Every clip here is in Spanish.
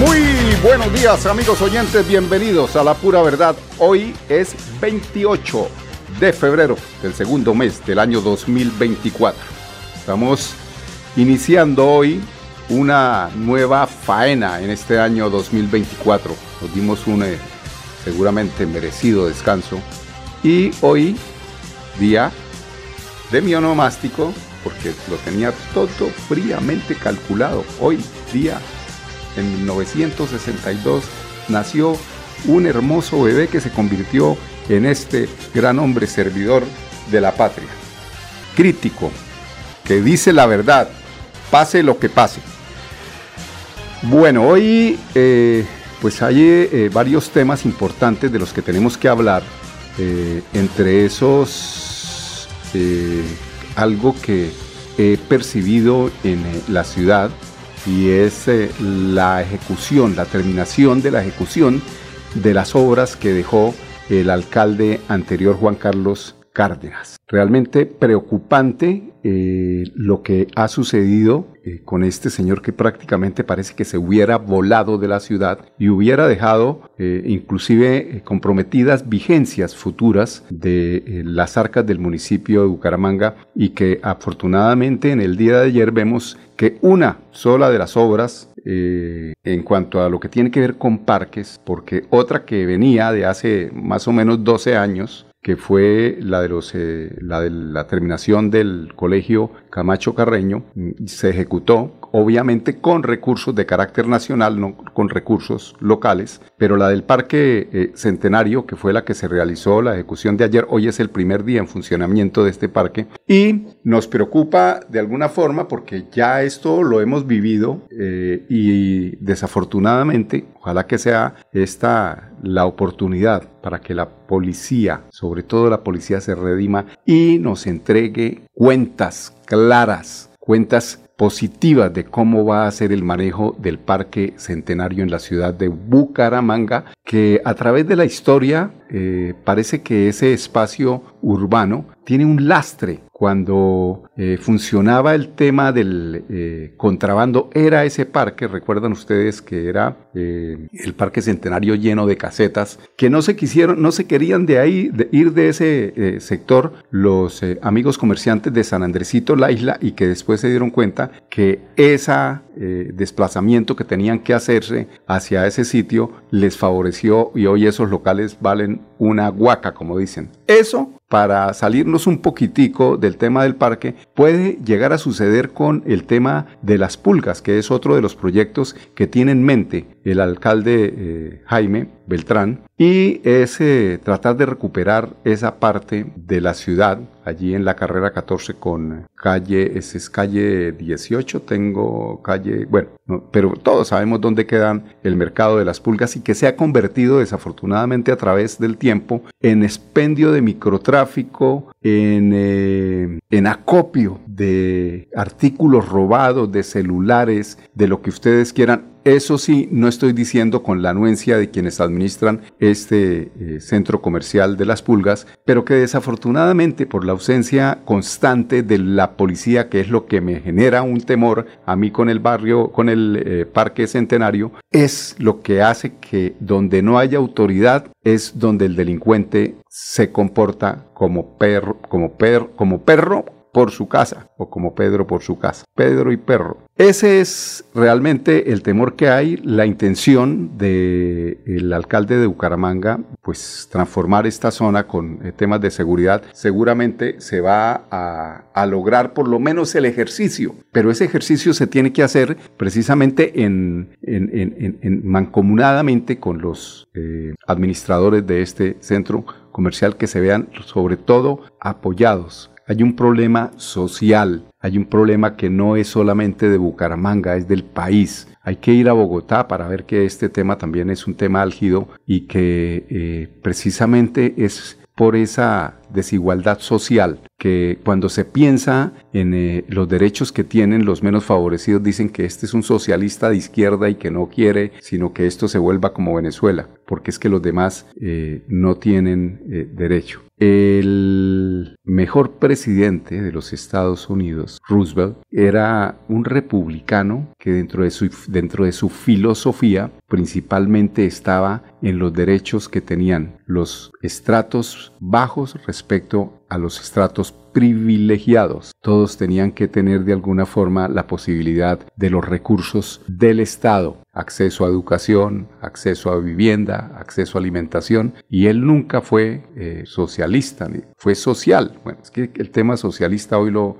Muy buenos días amigos oyentes, bienvenidos a La Pura Verdad. Hoy es 28 de febrero del segundo mes del año 2024. Estamos iniciando hoy una nueva faena en este año 2024. Nos dimos un eh, seguramente merecido descanso y hoy día de mi onomástico porque lo tenía todo fríamente calculado. Hoy día en 1962 nació un hermoso bebé que se convirtió en este gran hombre servidor de la patria. Crítico, que dice la verdad, pase lo que pase. Bueno, hoy eh, pues hay eh, varios temas importantes de los que tenemos que hablar. Eh, entre esos, algo que he percibido en la ciudad y es eh, la ejecución, la terminación de la ejecución de las obras que dejó el alcalde anterior Juan Carlos Cárdenas. Realmente preocupante eh, lo que ha sucedido eh, con este señor que prácticamente parece que se hubiera volado de la ciudad y hubiera dejado eh, inclusive comprometidas vigencias futuras de las arcas del municipio de Bucaramanga y que afortunadamente en el día de ayer vemos que una sola de las obras en cuanto a lo que tiene que ver con parques, porque otra que venía de hace más o menos 12 años, que fue la de, los, eh, la de la terminación del colegio Camacho Carreño, mm, se ejecutó obviamente con recursos de carácter nacional, no con recursos locales, pero la del Parque eh, Centenario, que fue la que se realizó la ejecución de ayer, hoy es el primer día en funcionamiento de este parque. Y nos preocupa de alguna forma porque ya esto lo hemos vivido eh, y desafortunadamente, ojalá que sea esta la oportunidad para que la policía, sobre todo la policía, se redima y nos entregue cuentas claras, cuentas positivas de cómo va a ser el manejo del Parque Centenario en la ciudad de Bucaramanga, que a través de la historia eh, parece que ese espacio urbano tiene un lastre. Cuando eh, funcionaba el tema del eh, contrabando, era ese parque, recuerdan ustedes que era el Parque Centenario lleno de casetas, que no se quisieron, no se querían de ahí, de ir de ese sector los amigos comerciantes de San Andresito, la isla, y que después se dieron cuenta que ese desplazamiento que tenían que hacerse hacia ese sitio les favoreció y hoy esos locales valen una guaca, como dicen. Eso, para salirnos un poquitico del tema del parque, puede llegar a suceder con el tema de las pulgas, que es otro de los proyectos que tiene en mente el alcalde eh, Jaime Beltrán, y es eh, tratar de recuperar esa parte de la ciudad, allí en la carrera 14 con calle, es calle 18, tengo calle, bueno, pero todos sabemos dónde quedan el mercado de las pulgas y que se ha convertido desafortunadamente a través del tiempo en expendio de microtráfico, en, eh, en acopio de artículos robados, de celulares, de lo que ustedes quieran eso sí, no estoy diciendo con la anuencia de quienes administran este eh, centro comercial de las pulgas, pero que desafortunadamente por la ausencia constante de la policía, que es lo que me genera un temor a mí con el barrio, con el eh, parque centenario, es lo que hace que donde no haya autoridad es donde el delincuente se comporta como perro, como perro, como perro por su casa, o como Pedro por su casa. Pedro y perro. Ese es realmente el temor que hay, la intención del alcalde de Bucaramanga, pues transformar esta zona con eh, temas de seguridad. Seguramente se va a, lograr por lo menos el ejercicio, pero ese ejercicio se tiene que hacer precisamente en, mancomunadamente con los eh, administradores de este centro comercial que se vean sobre todo apoyados hay un problema social, hay un problema que no es solamente de Bucaramanga, es del país. Hay que ir a Bogotá para ver que este tema también es un tema álgido y que eh, precisamente es por esa desigualdad social que cuando se piensa en eh, los derechos que tienen los menos favorecidos dicen que este es un socialista de izquierda y que no quiere sino que esto se vuelva como Venezuela porque es que los demás eh, no tienen derecho. Mejor presidente de los Estados Unidos, Roosevelt, era un republicano que dentro de su, dentro de su filosofía principalmente estaba en los derechos que tenían los estratos bajos respecto a los estratos privilegiados. Todos tenían que tener de alguna forma la posibilidad de los recursos del Estado, acceso a educación, acceso a vivienda, acceso a alimentación, y él nunca fue eh, socialista, fue social. Bueno, es que el tema socialista hoy lo,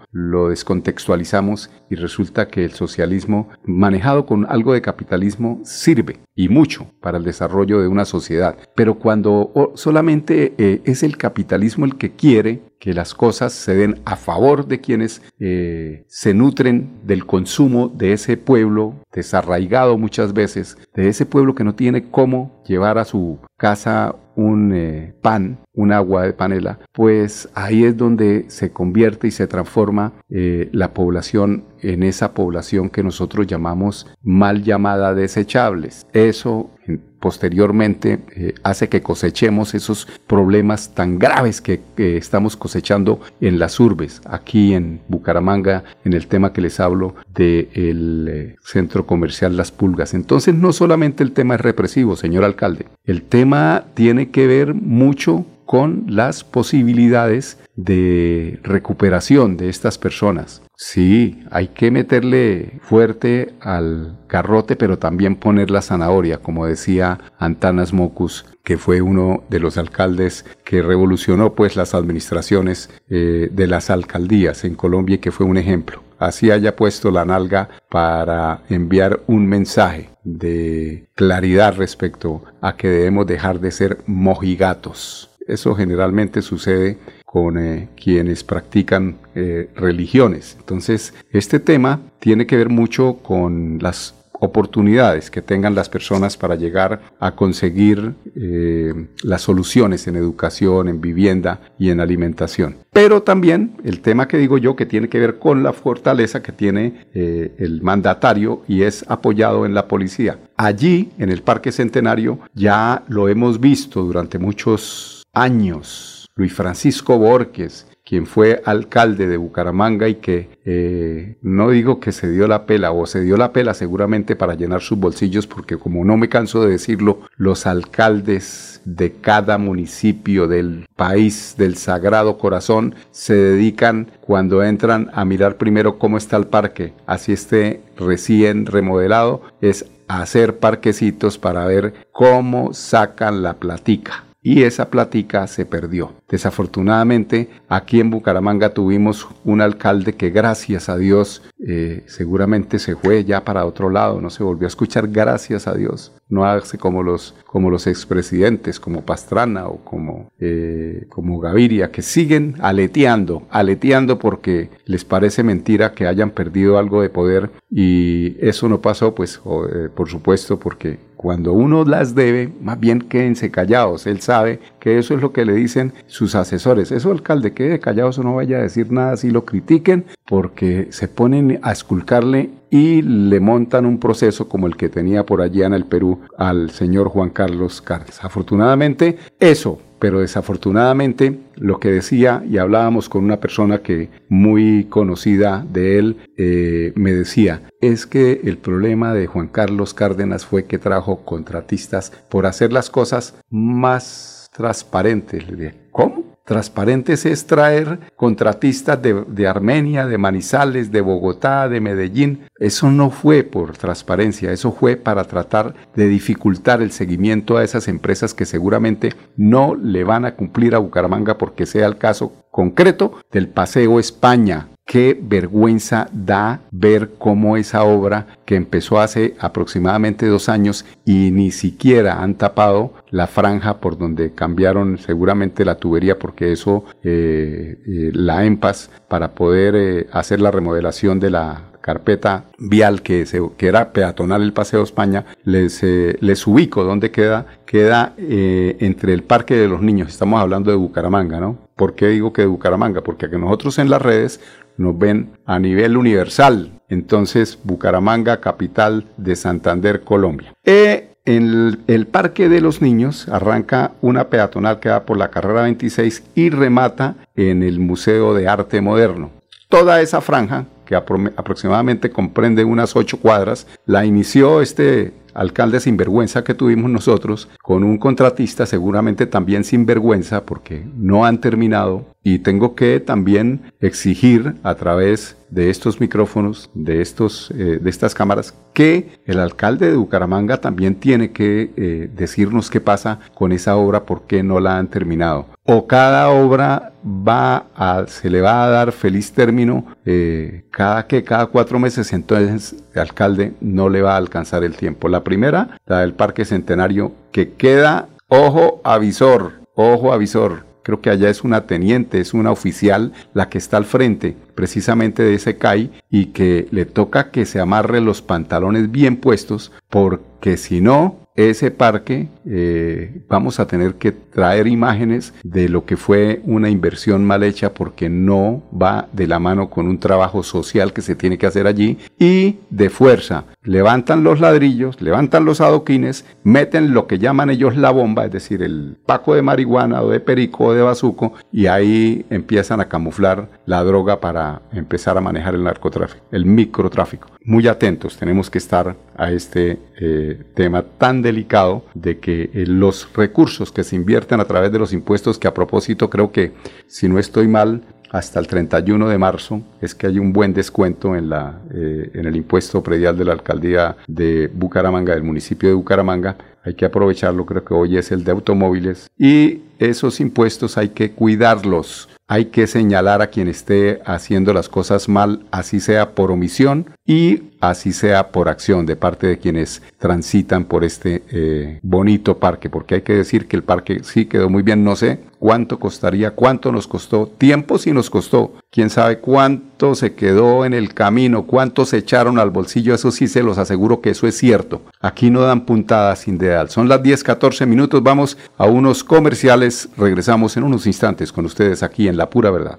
descontextualizamos y resulta que el socialismo manejado con algo de capitalismo sirve y mucho para el desarrollo de una sociedad, pero cuando solamente eh, es el capitalismo el que quiere que las cosas se den a favor de quienes eh, se nutren del consumo de ese pueblo desarraigado muchas veces, de ese pueblo que no tiene cómo llevar a su casa un eh, pan, un agua de panela, pues ahí es donde se convierte y se transforma eh, la población en esa población que nosotros llamamos mal llamada desechables. Eso posteriormente eh, hace que cosechemos esos problemas tan graves que, estamos cosechando en las urbes, aquí en Bucaramanga, en el tema que les hablo del centro comercial Las Pulgas. Entonces no solamente el tema es represivo, señor alcalde, el tema tiene que ver mucho con las posibilidades de recuperación de estas personas. Sí, hay que meterle fuerte al garrote, pero también poner la zanahoria, como decía Antanas Mocus, que fue uno de los alcaldes que revolucionó pues las administraciones eh, de las alcaldías en Colombia y que fue un ejemplo. Así haya puesto la nalga para enviar un mensaje de claridad respecto a que debemos dejar de ser mojigatos. Eso generalmente sucede con eh, quienes practican eh, religiones. Entonces, este tema tiene que ver mucho con las oportunidades que tengan las personas para llegar a conseguir eh, las soluciones en educación, en vivienda y en alimentación. Pero también el tema que digo yo que tiene que ver con la fortaleza que tiene el mandatario y es apoyado en la policía. Allí, en el Parque Centenario, ya lo hemos visto durante muchos años, Luis Francisco Borges, quien fue alcalde de Bucaramanga y que eh, no digo que se dio la pela o se dio la pela seguramente para llenar sus bolsillos porque como no me canso de decirlo, los alcaldes de cada municipio del país del Sagrado Corazón se dedican cuando entran a mirar primero cómo está el parque, así esté recién remodelado, es hacer parquecitos para ver cómo sacan la platica y esa plática se perdió. Desafortunadamente, aquí en Bucaramanga tuvimos un alcalde que gracias a Dios eh, seguramente se fue ya para otro lado, no se volvió a escuchar gracias a Dios. No hace como los, como los expresidentes, como Pastrana o como, eh, como Gaviria, que siguen aleteando, aleteando porque les parece mentira que hayan perdido algo de poder y eso no pasó, pues, eh, por supuesto, porque cuando uno las debe, más bien quédense callados. Él sabe que eso es lo que le dicen sus asesores. Eso, alcalde, quede callado, eso no vaya a decir nada si lo critiquen, porque se ponen a esculcarle y le montan un proceso como el que tenía por allá en el Perú al señor Juan Carlos Cárdenas. Afortunadamente, eso pero desafortunadamente lo que decía y hablábamos con una persona que muy conocida de él eh, me decía es que el problema de Juan Carlos Cárdenas fue que trajo contratistas por hacer las cosas más transparentes. Le dije, ¿cómo? Transparentes es traer contratistas de, Armenia, de Manizales, de Bogotá, de Medellín. Eso no fue por transparencia, eso fue para tratar de dificultar el seguimiento a esas empresas que seguramente no le van a cumplir a Bucaramanga porque sea el caso concreto del Paseo España, qué vergüenza da ver cómo esa obra que empezó hace aproximadamente dos años y ni siquiera han tapado la franja por donde cambiaron seguramente la tubería porque eso eh, eh, la EMPAS para poder eh, hacer la remodelación de la carpeta vial que, se, que era peatonal el Paseo España, les, les ubico dónde queda. Queda entre el Parque de los Niños, estamos hablando de Bucaramanga, ¿no? ¿Por qué digo que de Bucaramanga? Porque nosotros en las redes nos ven a nivel universal. Entonces, Bucaramanga, capital de Santander, Colombia. E en el, Parque de los Niños arranca una peatonal que va por la carrera 26 y remata en el Museo de Arte Moderno. Toda esa franja, que aproximadamente comprende unas ocho cuadras, la inició este alcalde sinvergüenza que tuvimos nosotros con un contratista seguramente también sinvergüenza porque no han terminado y tengo que también exigir a través de estos micrófonos, de, estos, eh, de estas cámaras, que el alcalde de Bucaramanga también tiene que eh, decirnos qué pasa con esa obra, por qué no la han terminado. O cada obra va a, se le va a dar feliz término eh, cada que cada cuatro meses, entonces el alcalde no le va a alcanzar el tiempo. La primera, la del Parque Centenario, que queda, ojo avisor, ojo avisor, creo que allá es una teniente, es una oficial la que está al frente precisamente de ese CAI y que le toca que se amarre los pantalones bien puestos porque si no, ese parque eh, vamos a tener que traer imágenes de lo que fue una inversión mal hecha porque no va de la mano con un trabajo social que se tiene que hacer allí y de fuerza levantan los ladrillos, levantan los adoquines, meten lo que llaman ellos la bomba, es decir, el paco de marihuana o de perico o de bazuco, y ahí empiezan a camuflar la droga para empezar a manejar el narcotráfico, el microtráfico. Muy atentos, tenemos que estar a este eh, tema tan delicado de que eh, los recursos que se invierten a través de los impuestos, que a propósito creo que, si no estoy mal, hasta el 31 de marzo es que hay un buen descuento en, la, eh, en el impuesto predial de la alcaldía de Bucaramanga, del municipio de Bucaramanga. Hay que aprovecharlo, creo que hoy es el de automóviles. Y esos impuestos hay que cuidarlos hay que señalar a quien esté haciendo las cosas mal, así sea por omisión y así sea por acción de parte de quienes transitan por este eh, bonito parque, porque hay que decir que el parque sí quedó muy bien, no sé cuánto costaría, cuánto nos costó, tiempo sí nos costó, quién sabe cuánto se quedó en el camino, cuánto se echaron al bolsillo, eso sí se los aseguro que eso es cierto. Aquí no dan puntadas sin deal. Son las 10, 14 minutos, vamos a unos comerciales, regresamos en unos instantes con ustedes aquí en La Pura Verdad.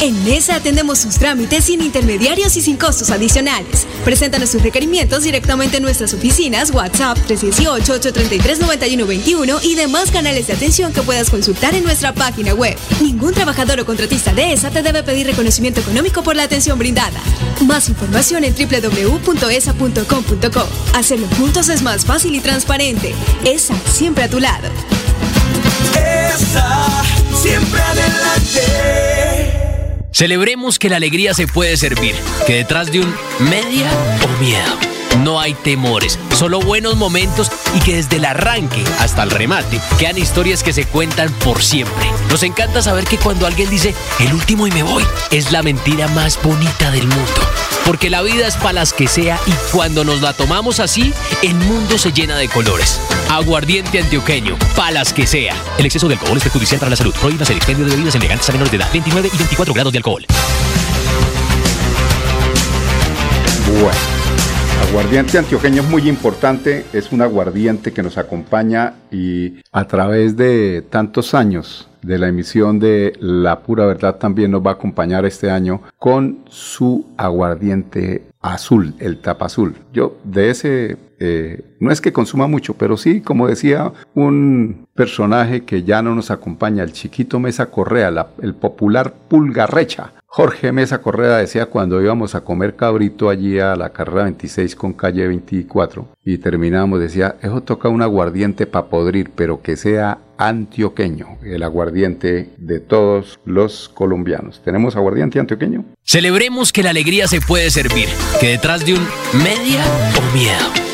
En Mesa atendemos sus trámites sin intermediarios y sin costos adicionales. Preséntanos sus requerimientos directamente en nuestras oficinas, WhatsApp 318-833-9121 y demás canales de atención que puedas consultar en nuestra página web. Ningún trabajador o contratista de ESA te debe pedir reconocimiento económico por la atención brindada. Más información en www.esa.com.co. Hacerlo juntos es más fácil y transparente. ESA, siempre a tu lado. ESA, siempre adelante. Celebremos que la alegría se puede servir, que detrás de un media o miedo no hay temores, solo buenos momentos y que desde el arranque hasta el remate quedan historias que se cuentan por siempre. Nos encanta saber que cuando alguien dice el último y me voy, es la mentira más bonita del mundo. Porque la vida es para las que sea y cuando nos la tomamos así, el mundo se llena de colores. Aguardiente antioqueño, palas que sea. El exceso de alcohol es perjudicial para la salud. Prohíbas el expendio de bebidas elegantes a menores de edad. 29 y 24 grados de alcohol. Bueno, aguardiente antioqueño es muy importante. Es un aguardiente que nos acompaña y a través de tantos años de la emisión de La Pura Verdad también nos va a acompañar este año con su aguardiente azul, el tapa azul. Yo de ese, eh, no es que consuma mucho, pero sí, como decía un personaje que ya no nos acompaña, el chiquito Mesa Correa, el popular Pulgarrecha, Jorge Mesa Correa decía cuando íbamos a comer cabrito allí a la carrera 26 con calle 24 y terminamos, decía, eso toca un aguardiente para podrir, pero que sea antioqueño, el aguardiente de todos los colombianos. ¿Tenemos aguardiente antioqueño? Celebremos que la alegría se puede servir, que detrás de un media o miedo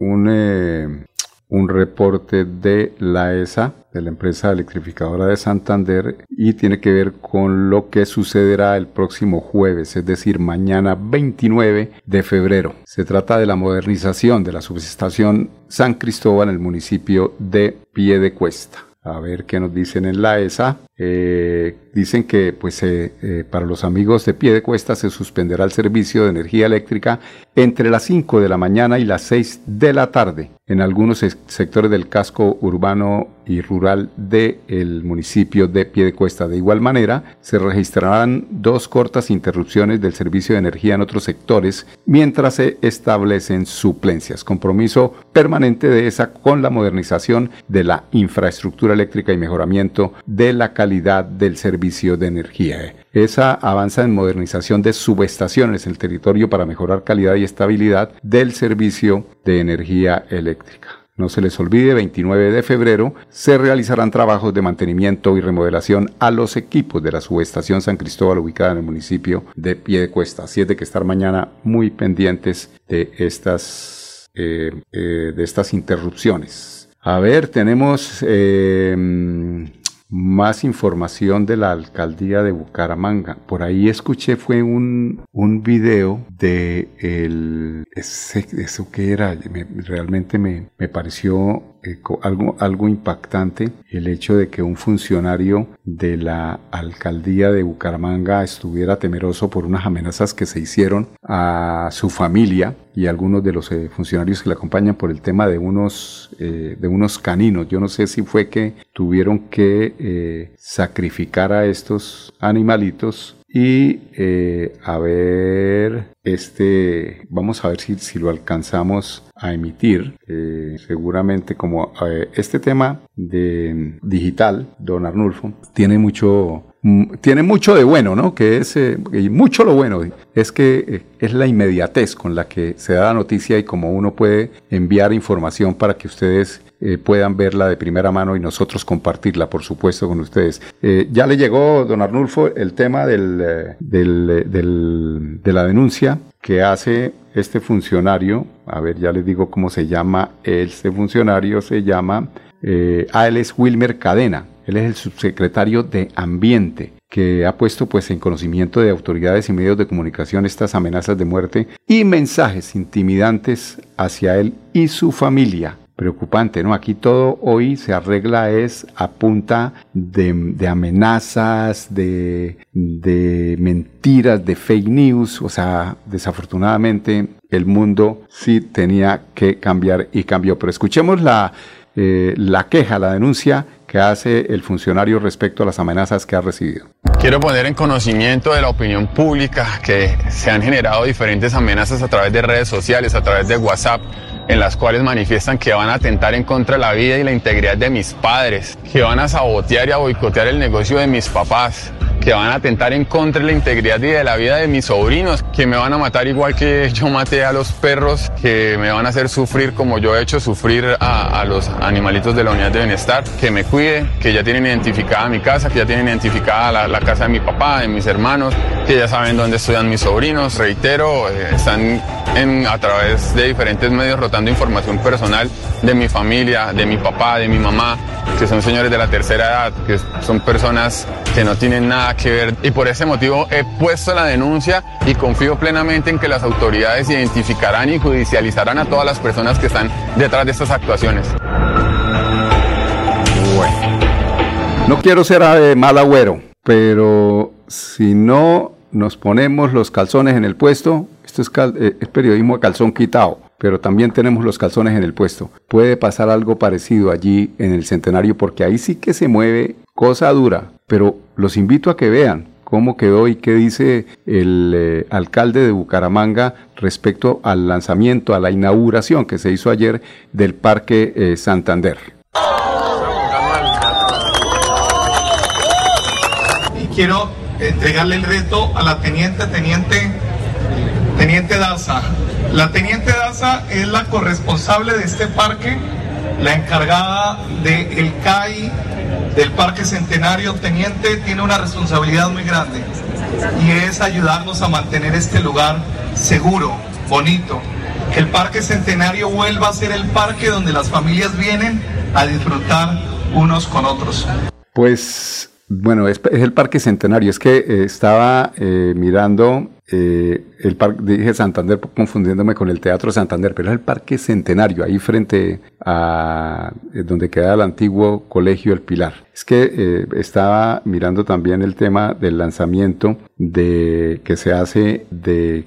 un, eh, un reporte de la ESA, de la empresa electrificadora de Santander, y tiene que ver con lo que sucederá el próximo jueves, es decir, mañana 29 de febrero. Se trata de la modernización de la subestación San Cristóbal en el municipio de Piedecuesta. A ver qué nos dicen en la ESA. Eh, dicen que pues eh, eh, para los amigos de pie de cuesta se suspenderá el servicio de energía eléctrica entre las 5 de la mañana y las 6 de la tarde en algunos sectores del casco urbano y rural del municipio de Piedecuesta. De igual manera, se registrarán dos cortas interrupciones del servicio de energía en otros sectores mientras se establecen suplencias. Compromiso permanente de esa con la modernización de la infraestructura eléctrica y mejoramiento de la calidad del servicio de energía. Esa avanza en modernización de subestaciones en el territorio para mejorar calidad y estabilidad del servicio de energía eléctrica. No se les olvide, 29 de febrero se realizarán trabajos de mantenimiento y remodelación a los equipos de la subestación San Cristóbal ubicada en el municipio de Piedecuesta. Así es de que estar mañana muy pendientes de estas, eh, eh, de estas interrupciones. A ver, tenemos eh, más información de la alcaldía de Bucaramanga. Por ahí escuché fue un, un video de el, ese, eso que era, realmente me, me pareció eh, algo, algo impactante el hecho de que un funcionario de la alcaldía de Bucaramanga estuviera temeroso por unas amenazas que se hicieron a su familia y algunos de los eh, funcionarios que le acompañan por el tema de unos, eh, de unos caninos. Yo no sé si fue que tuvieron que sacrificar a estos animalitos y eh, a ver, este, vamos a ver si, si lo alcanzamos a emitir. Eh, seguramente como eh, este tema de digital, don Arnulfo, tiene mucho, mm, tiene mucho de bueno, ¿no? Que es, mucho lo bueno, es que es la inmediatez con la que se da la noticia y como uno puede enviar información para que ustedes eh, puedan verla de primera mano y nosotros compartirla, por supuesto, con ustedes. Eh, ya le llegó, don Arnulfo, el tema eh, de la denuncia que hace este funcionario, a ver, ya les digo cómo se llama, este funcionario. Se llama, ah, él es Wilmer Cadena, él es el subsecretario de Ambiente que ha puesto pues en conocimiento de autoridades y medios de comunicación estas amenazas de muerte y mensajes intimidantes hacia él y su familia preocupante, ¿no? Aquí todo hoy se arregla es a punta de, amenazas, de, de, mentiras, de fake news, o sea, desafortunadamente el mundo sí tenía que cambiar y cambió. Pero escuchemos la, eh, la queja, la denuncia que hace el funcionario respecto a las amenazas que ha recibido. Quiero poner en conocimiento de la opinión pública que se han generado diferentes amenazas a través de redes sociales, a través de WhatsApp en las cuales manifiestan que van a atentar en contra de la vida y la integridad de mis padres, que van a sabotear y a boicotear el negocio de mis papás, que van a atentar en contra de la integridad y de la vida de mis sobrinos, que me van a matar igual que yo maté a los perros, que me van a hacer sufrir como yo he hecho sufrir a, los animalitos de la unidad de bienestar, que me cuide, que ya tienen identificada mi casa, que ya tienen identificada la, casa de mi papá, de mis hermanos, que ya saben dónde estudian mis sobrinos, reitero, eh, están en, a través de diferentes medios rotando información personal de mi familia, de mi papá, de mi mamá, que son señores de la tercera edad, que son personas que no tienen nada que ver. Y por ese motivo he puesto la denuncia y confío plenamente en que las autoridades identificarán y judicializarán a todas las personas que están detrás de estas actuaciones. Bueno, no quiero ser eh, mal agüero, pero si no nos ponemos los calzones en el puesto, esto es, eh, es periodismo de calzón quitado, pero también tenemos los calzones en el puesto. Puede pasar algo parecido allí en el centenario porque ahí sí que se mueve cosa dura, pero los invito a que vean cómo quedó y qué dice el eh, alcalde de Bucaramanga respecto al lanzamiento, a la inauguración que se hizo ayer del Parque eh, Santander. Y quiero entregarle el reto a la teniente, teniente, teniente Daza. La teniente Daza es la corresponsable de este parque, la encargada del CAI del Parque Centenario, teniente, tiene una responsabilidad muy grande y es ayudarnos a mantener este lugar seguro, bonito, que el Parque Centenario vuelva a ser el parque donde las familias vienen a disfrutar unos con otros. Pues bueno, es, el Parque Centenario, es que eh, estaba eh, mirando eh, el parque, dije Santander confundiéndome con el Teatro Santander, pero es el Parque Centenario, ahí frente a eh, donde queda el antiguo Colegio El Pilar. Es que eh, estaba mirando también el tema del lanzamiento de que se hace de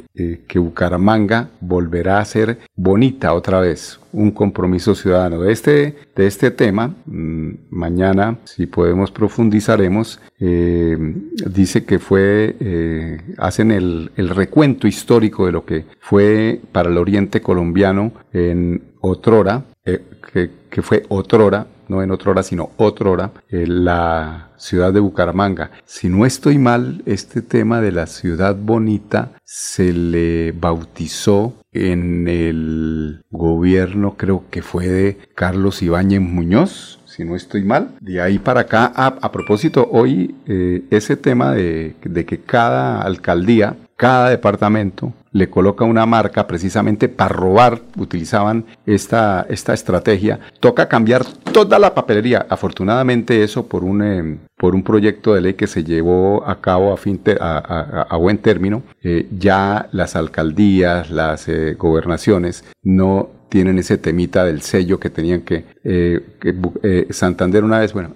que Bucaramanga volverá a ser bonita otra vez, un compromiso ciudadano. De este, de este tema, mm, mañana, si podemos, profundizaremos. dice que fue, hacen el, el recuento histórico de lo que fue para el oriente colombiano en otrora, eh, que, que, fue otrora, no en otrora, sino otrora, eh, la ciudad de Bucaramanga. Si no estoy mal, este tema de la ciudad bonita se le bautizó en el gobierno, creo que fue de Carlos Ibáñez Muñoz, si no estoy mal. De ahí para acá, a, propósito, hoy eh, ese tema de, de, que cada alcaldía cada departamento le coloca una marca precisamente para robar, utilizaban esta, esta estrategia. Toca cambiar toda la papelería. Afortunadamente eso por un, eh, por un proyecto de ley que se llevó a cabo a, fin a, buen término, eh, ya las alcaldías, las eh, gobernaciones no tienen ese temita del sello que tenían que, eh, Santander una vez, bueno,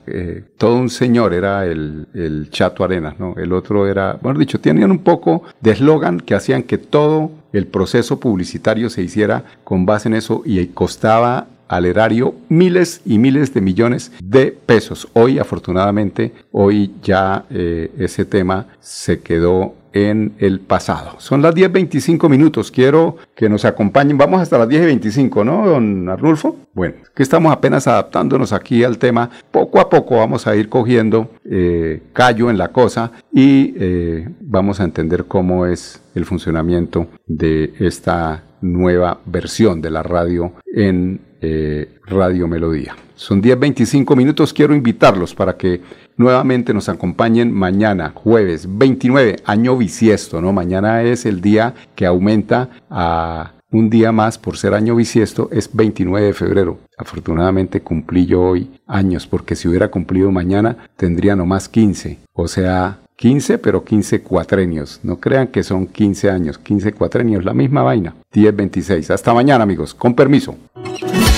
todo un señor era el, el, Chato Arenas, ¿no? El otro era, bueno dicho, tenían un poco de eslogan que hacían que todo el proceso publicitario se hiciera con base en eso y costaba al erario miles y miles de millones de pesos. Hoy, afortunadamente, hoy ya eh, ese tema se quedó en el pasado. Son las 10.25 minutos. Quiero que nos acompañen. Vamos hasta las 10.25, ¿no, don Arnulfo? Bueno, que estamos apenas adaptándonos aquí al tema. Poco a poco vamos a ir cogiendo eh, callo en la cosa y eh, vamos a entender cómo es el funcionamiento de esta nueva versión de la radio en eh, Radio Melodía. Son 10.25 minutos, quiero invitarlos para que nuevamente nos acompañen mañana, jueves 29, año bisiesto, ¿no? Mañana es el día que aumenta a un día más por ser año bisiesto, es 29 de febrero. Afortunadamente cumplí yo hoy años, porque si hubiera cumplido mañana tendría nomás 15, o sea, 15, pero 15 cuatrenios. No crean que son 15 años, 15 cuatrenios, la misma vaina. 10, 26. Hasta mañana, amigos. Con permiso.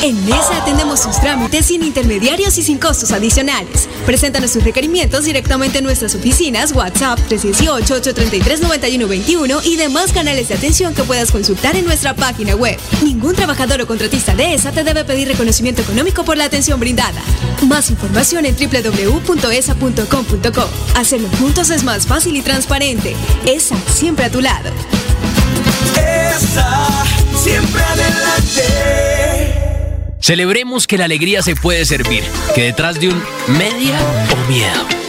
En Mesa atendemos sus trámites sin intermediarios y sin costos adicionales. Preséntanos sus requerimientos directamente en nuestras oficinas, WhatsApp 318-833-9121 y demás canales de atención que puedas consultar en nuestra página web. Ningún trabajador o contratista de ESA te debe pedir reconocimiento económico por la atención brindada. Más información en www.esa.com.co. Hacerlo juntos es más fácil y transparente. ESA siempre a tu lado. ESA siempre adelante. Celebremos que la alegría se puede servir, que detrás de un media o miedo